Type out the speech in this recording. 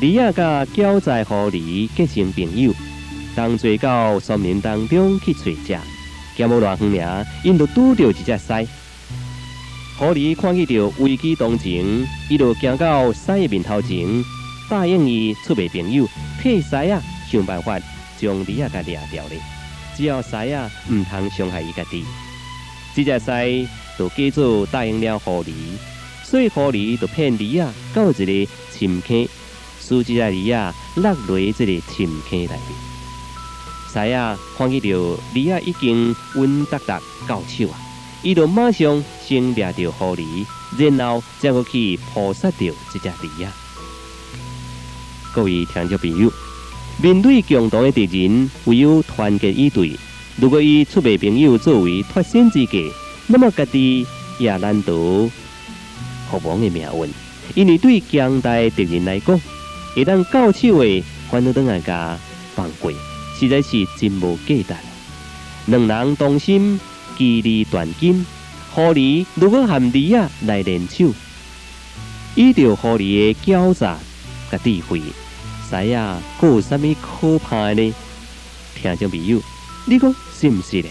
李亚甲交在狐狸结成朋友，同做到森林当中去找食，行无偌远尔，因就拄着一只狮。狐狸看见着危机当前，伊就行到狮的面头前，答应伊出卖朋友，替狮啊想办法将李亚甲掠掉咧。只要狮啊唔通伤害伊家己，这只狮就假做答应了狐狸，所以狐狸就骗李亚到一个深坑。苏吉亚利亚落雷这个深坑内面，西啊看见到利亚已经稳达达到手啊，伊就马上先掠着狐狸，然后再去扑杀掉这只利亚。各位听众朋友，面对共同的敌人，唯有团结一队。如果以出卖朋友作为脱身之计，那么家己也难逃国王的命运，因为对强大敌人来讲。一旦到手的，反倒等下家放过，实在是真无价值。两人同心，其利断金。狐狸如果含利啊来联手，依照狐狸的狡诈甲智慧，谁啊还有啥物可怕呢？听众朋友，你讲是毋是咧？